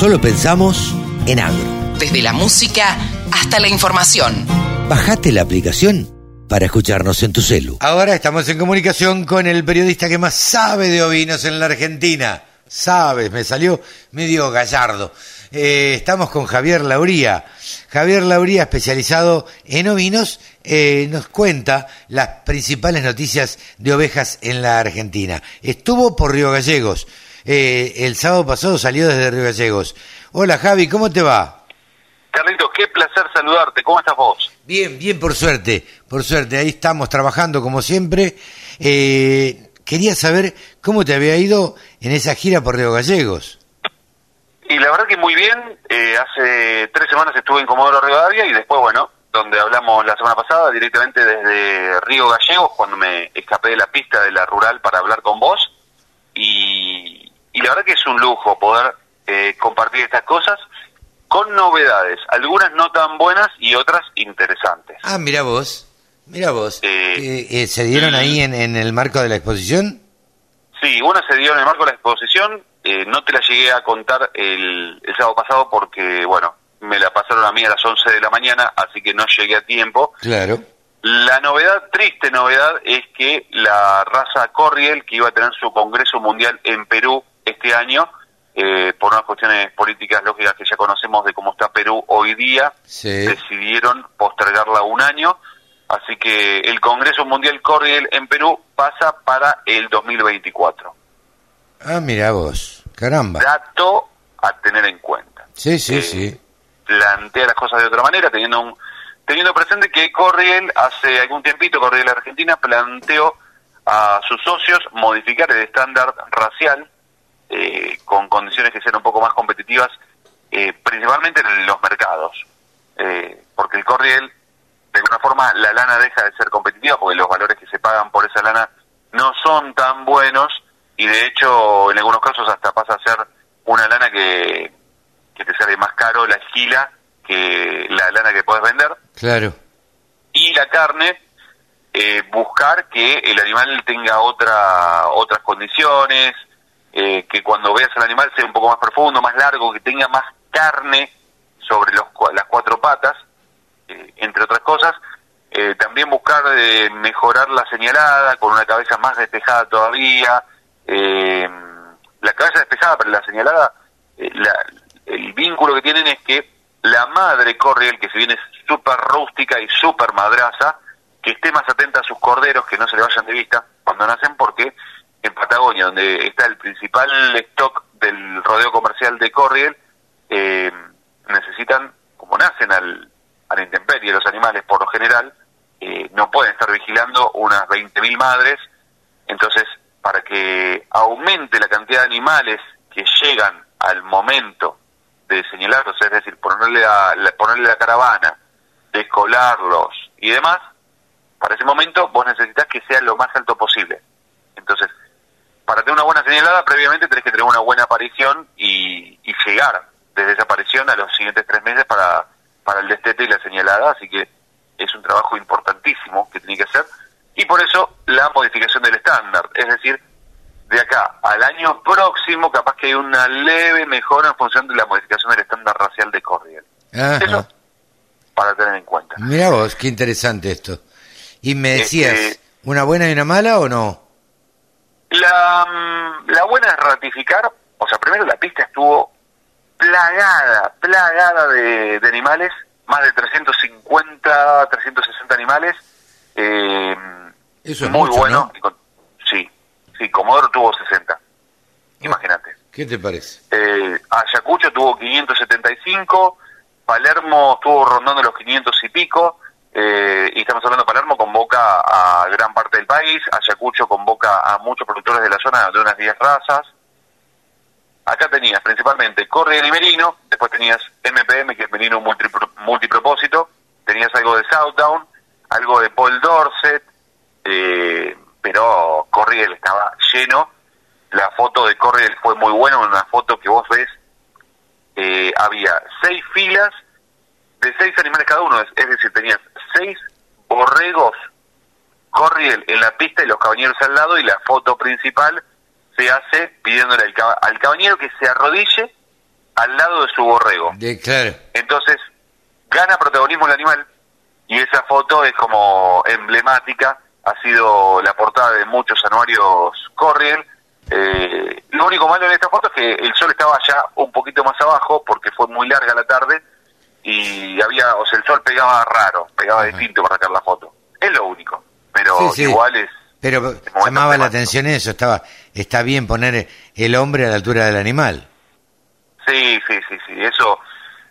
solo pensamos en agro. Desde la música hasta la información. Bajate la aplicación para escucharnos en tu celu. Ahora estamos en comunicación con el periodista que más sabe de ovinos en la Argentina. Sabes, me salió medio gallardo. Eh, estamos con Javier Lauría. Javier Lauría, especializado en ovinos, eh, nos cuenta las principales noticias de ovejas en la Argentina. Estuvo por Río Gallegos. Eh, el sábado pasado salió desde Río Gallegos. Hola Javi, ¿cómo te va? Carlitos, qué placer saludarte. ¿Cómo estás vos? Bien, bien, por suerte, por suerte. Ahí estamos trabajando como siempre. Eh, quería saber cómo te había ido en esa gira por Río Gallegos. Y la verdad que muy bien. Eh, hace tres semanas estuve en Comodoro Rivadavia y después, bueno, donde hablamos la semana pasada, directamente desde Río Gallegos, cuando me escapé de la pista de la rural para hablar con vos. Y, la verdad que es un lujo poder eh, compartir estas cosas con novedades, algunas no tan buenas y otras interesantes. Ah, mira vos, mira vos. Eh, eh, ¿Se dieron ahí en, en, el marco de la exposición? Sí, una se dio en el marco de la exposición, eh, no te la llegué a contar el, el sábado pasado porque, bueno, me la pasaron a mí a las 11 de la mañana, así que no llegué a tiempo. Claro. La novedad, triste novedad, es que la raza Corriel, que iba a tener su Congreso Mundial en Perú este año, eh, por unas cuestiones políticas lógicas que ya conocemos de cómo está Perú hoy día, Sí. decidieron postergarla un año, así que el Congreso Mundial Corriel en Perú pasa para el 2024. Ah, mira vos, caramba. Dato a tener en cuenta. Sí, sí, Eh, sí. plantea las cosas de otra manera, teniendo un, teniendo presente que Corriel hace algún tiempito, Corriel Argentina planteó a sus socios modificar el estándar racial eh, con condiciones que sean un poco más competitivas, eh, principalmente en los mercados, Eh, porque el Corriel, de alguna forma, la lana deja de ser competitiva porque los valores que se pagan por esa lana no son tan buenos y de hecho en algunos casos hasta pasa a ser una lana que, que te sale más caro la esquila que la lana que puedes vender Claro. y la carne eh, buscar que el animal tenga otra otras condiciones eh, que cuando veas al animal sea un poco más profundo más largo que tenga más carne sobre los, las cuatro patas eh, entre otras cosas Eh, también buscar eh, mejorar la señalada con una cabeza más despejada todavía eh, la cabeza despejada pero la señalada la- el vínculo que tienen es que la madre Corriel, que si bien es súper rústica y súper madraza, que esté más atenta a sus corderos, que no se le vayan de vista cuando nacen, porque en Patagonia, donde está el principal stock del rodeo comercial de Corriel, eh, necesitan, como nacen al, a la intemperie los animales por lo general, eh, no pueden estar vigilando unas 20.000 madres, entonces para que aumente la cantidad de animales que llegan al momento de señalarlos, es decir, ponerle, a, la, ponerle la caravana, descolarlos y demás, para ese momento vos necesitas que sea lo más alto posible. Para tener una buena señalada, previamente tenés que tener una buena aparición y, y llegar desde esa aparición a los siguientes tres meses para, para el destete y la señalada, así que es un trabajo importantísimo que tiene que hacer, y por eso la modificación del estándar, es decir, de acá al año próximo capaz que hay una leve mejora en función de la modificación del estándar racial de Corriel. Ajá. Eso para tener en cuenta. Mira vos, qué interesante esto. Y me decías, Este- ¿una buena y una mala o no? La, mm, la buena es ratificar, o sea, primero la pista estuvo plagada, plagada de, de animales, más de 350, 360 animales. eh, Eso es muy mucho, bueno. sí, sí, Comodoro tuvo 60. Imagínate. ¿Qué te parece? Eh, Ayacucho tuvo 575, Palermo estuvo rondando los 500 y pico, eh, y estamos hablando Palermo convoca a gran parte del país, Ayacucho convoca a muchos productores de la zona de unas 10 razas. Acá tenías principalmente Corriel y Merino, después tenías MPM, que es Merino multipro- multipropósito, tenías algo de Southdown, algo de Paul Dorset, eh, pero Corriel estaba lleno. La foto de Corriel fue muy buena, una foto que vos ves, eh, había seis filas de seis animales cada uno, es decir, tenías seis borregos Corriel en la pista y los cabañeros al lado y la foto principal se hace pidiéndole al, caba- al cabañero que se arrodille al lado de su borrego. De, claro. Entonces, gana protagonismo el animal y esa foto es como emblemática, ha sido la portada de muchos anuarios Corriel. Eh, lo único malo en esta foto es que el sol estaba ya un poquito más abajo porque fue muy larga la tarde y había, o sea, el sol pegaba raro, pegaba distinto para sacar la foto. Es lo único, pero Sí, sí. igual es... Pero llamaba la atención eso, estaba está bien poner el hombre a la altura del animal. Sí, sí, sí, sí, eso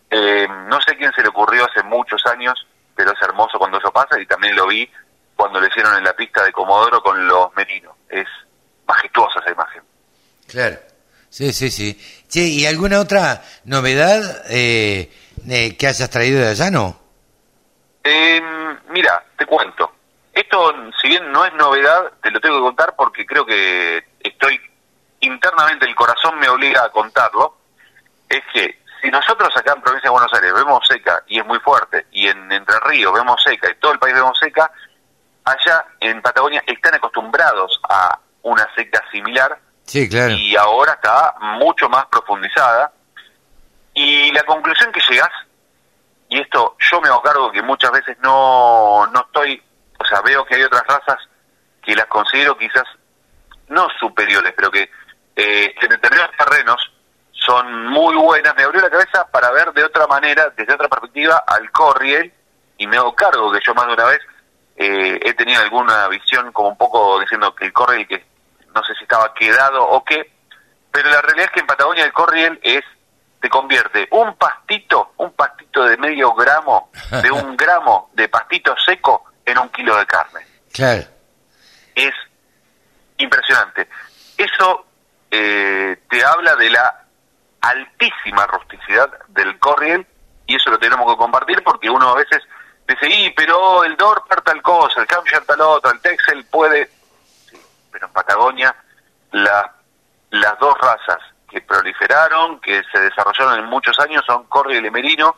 eh, no sé quién se le ocurrió hace muchos años, pero es hermoso cuando eso pasa y también lo vi cuando lo hicieron en la pista de Comodoro con los merinos. Es majestuosa esa imagen. Claro. Sí, sí, sí. Che, ¿y alguna otra novedad eh, eh, que hayas traído de allá, no? Eh, mira, te cuento. Esto, si bien no es novedad, te lo tengo que contar porque creo que estoy internamente, el corazón me obliga a contarlo. Es que si nosotros acá en Provincia de Buenos Aires vemos seca y es muy fuerte, y en Entre Ríos vemos seca y todo el país vemos seca, allá en Patagonia están acostumbrados a una seca similar Sí, claro. y ahora está mucho más profundizada. Y la conclusión que llegas, y esto yo me hago cargo que muchas veces no, no estoy, o sea, veo que hay otras razas que las considero quizás no superiores, pero que eh, en determinados terrenos son muy buenas. Me abrió la cabeza para ver de otra manera, desde otra perspectiva, al Corriel, y me hago cargo que yo más de una vez eh, he tenido alguna visión como un poco diciendo que el Corriel, que no sé si estaba quedado o qué, pero la realidad es que en Patagonia el Corriel es, te convierte un pastito, un pastito de medio gramo, de un gramo de pastito seco en un kilo de carne. Claro. Es impresionante. Eso eh, te habla de la altísima rusticidad del Corriel y eso lo tenemos que compartir porque uno a veces dice, y pero el Dorper tal cosa, el Hampshire tal otra, el Texel puede... Sí, pero en Patagonia la- las dos razas que proliferaron, que se desarrollaron en muchos años son Corriel y Merino.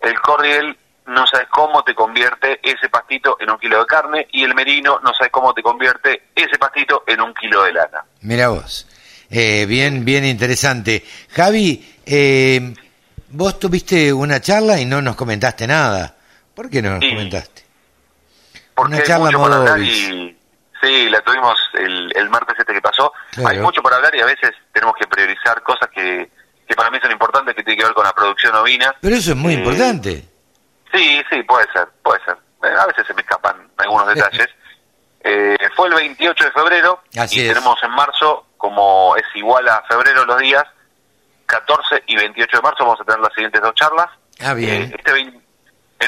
El Corriel no sabes cómo te convierte ese pastito en un kilo de carne y el Merino no sabes cómo te convierte ese pastito en un kilo de lana. Mira vos. Eh, bien, bien interesante. Javi, eh, vos tuviste una charla y no nos comentaste nada. ¿Por qué no nos Sí. comentaste? Porque Una charla modo sí, la tuvimos el, el martes este que pasó. Claro. Hay mucho por hablar y a veces tenemos que priorizar cosas que, que para mí son importantes, que tienen que ver con la producción ovina. Pero eso es muy Eh, importante. Sí, sí, puede ser, puede ser. Eh, A veces se me escapan algunos detalles. Eh, fue el 28 de febrero Así y es. tenemos en marzo, como es igual a febrero los días, 14 y 28 de marzo vamos a tener las siguientes dos charlas. Ah, bien. Eh, este en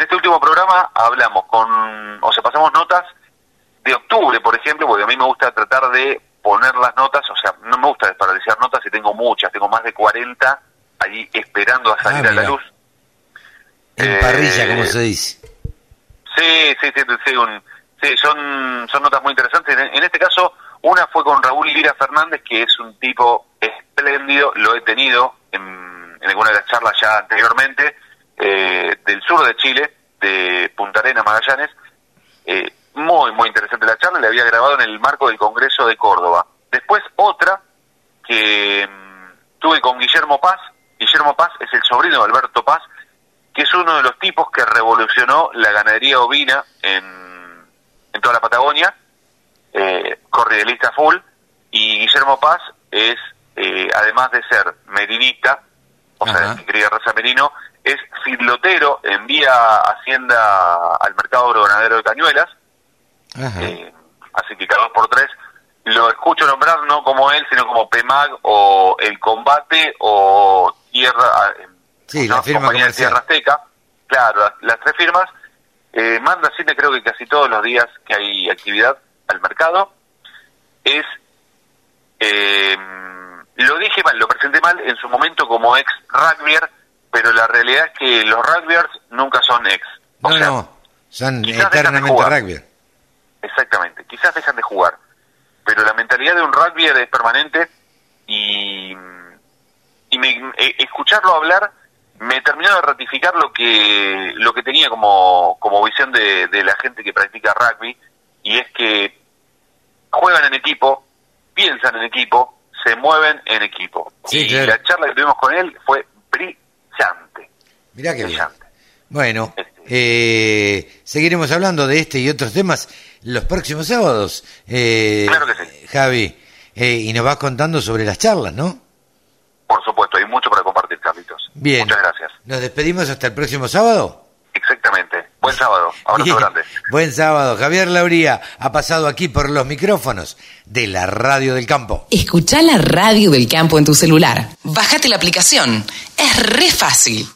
este último programa hablamos con, o sea, pasamos notas de octubre, por ejemplo, porque a mí me gusta tratar de poner las notas, o sea, no me gusta desperdiciar notas y tengo muchas, tengo más de 40 allí esperando a salir Ah, a la luz. En eh, parrilla, como se dice. Sí, sí, sí, sí, un- sí, son, son notas muy interesantes. En, en este caso, una fue con Raúl Lira Fernández, que es un tipo espléndido, lo he tenido en, en alguna de las charlas ya anteriormente, eh, del sur de Chile, de Punta Arenas, Magallanes. Muy, muy interesante la charla, le había grabado en el marco del Congreso de Córdoba. Después otra que mm, tuve con Guillermo Paz. Guillermo Paz es el sobrino de Alberto Paz, que es uno de los tipos que revolucionó la ganadería ovina en, en toda la Patagonia, eh, corridelista full, y Guillermo Paz es, eh, además de ser merinista, o Ajá. sea, que cría raza merino, es filotero, envía Hacienda al mercado agroganadero de Cañuelas. Eh, así que cada dos por tres lo escucho nombrar no como él, sino como PEMAG o El Combate o Tierra, eh, Sí, ¿no? la firma Compañía de. Tierra Azteca. Claro, las, las tres firmas. Eh, manda cine creo que casi todos los días que hay actividad al mercado. Es, eh, lo dije mal, lo presenté mal en su momento como ex rugbyer, pero la realidad es que los rugbyers nunca son ex. O No, sea, no. Son eternamente jugar. Exactamente, quizás dejan de jugar, pero la mentalidad de un rugby es permanente y, y me- eh, escucharlo hablar me terminó de ratificar lo que lo que tenía como, como visión de, de la gente que practica rugby y es que juegan en equipo, piensan en equipo, se mueven en equipo. Sí, y claro. la charla que tuvimos con él fue Mirá que bien. Bueno, eh, seguiremos hablando de este y otros temas los próximos sábados. Eh, Claro que sí. Javi, eh, y nos vas contando sobre las charlas, ¿no? Por supuesto, hay mucho para compartir, Carlitos. Bien. Muchas gracias. ¿Nos despedimos hasta el próximo sábado? Exactamente. Buen sábado. Abrazo Bien. grande. Buen sábado. Javier Lauría ha pasado aquí por los micrófonos de la Radio del Campo. Escucha la radio del campo en tu celular. Bájate la aplicación. Es re fácil.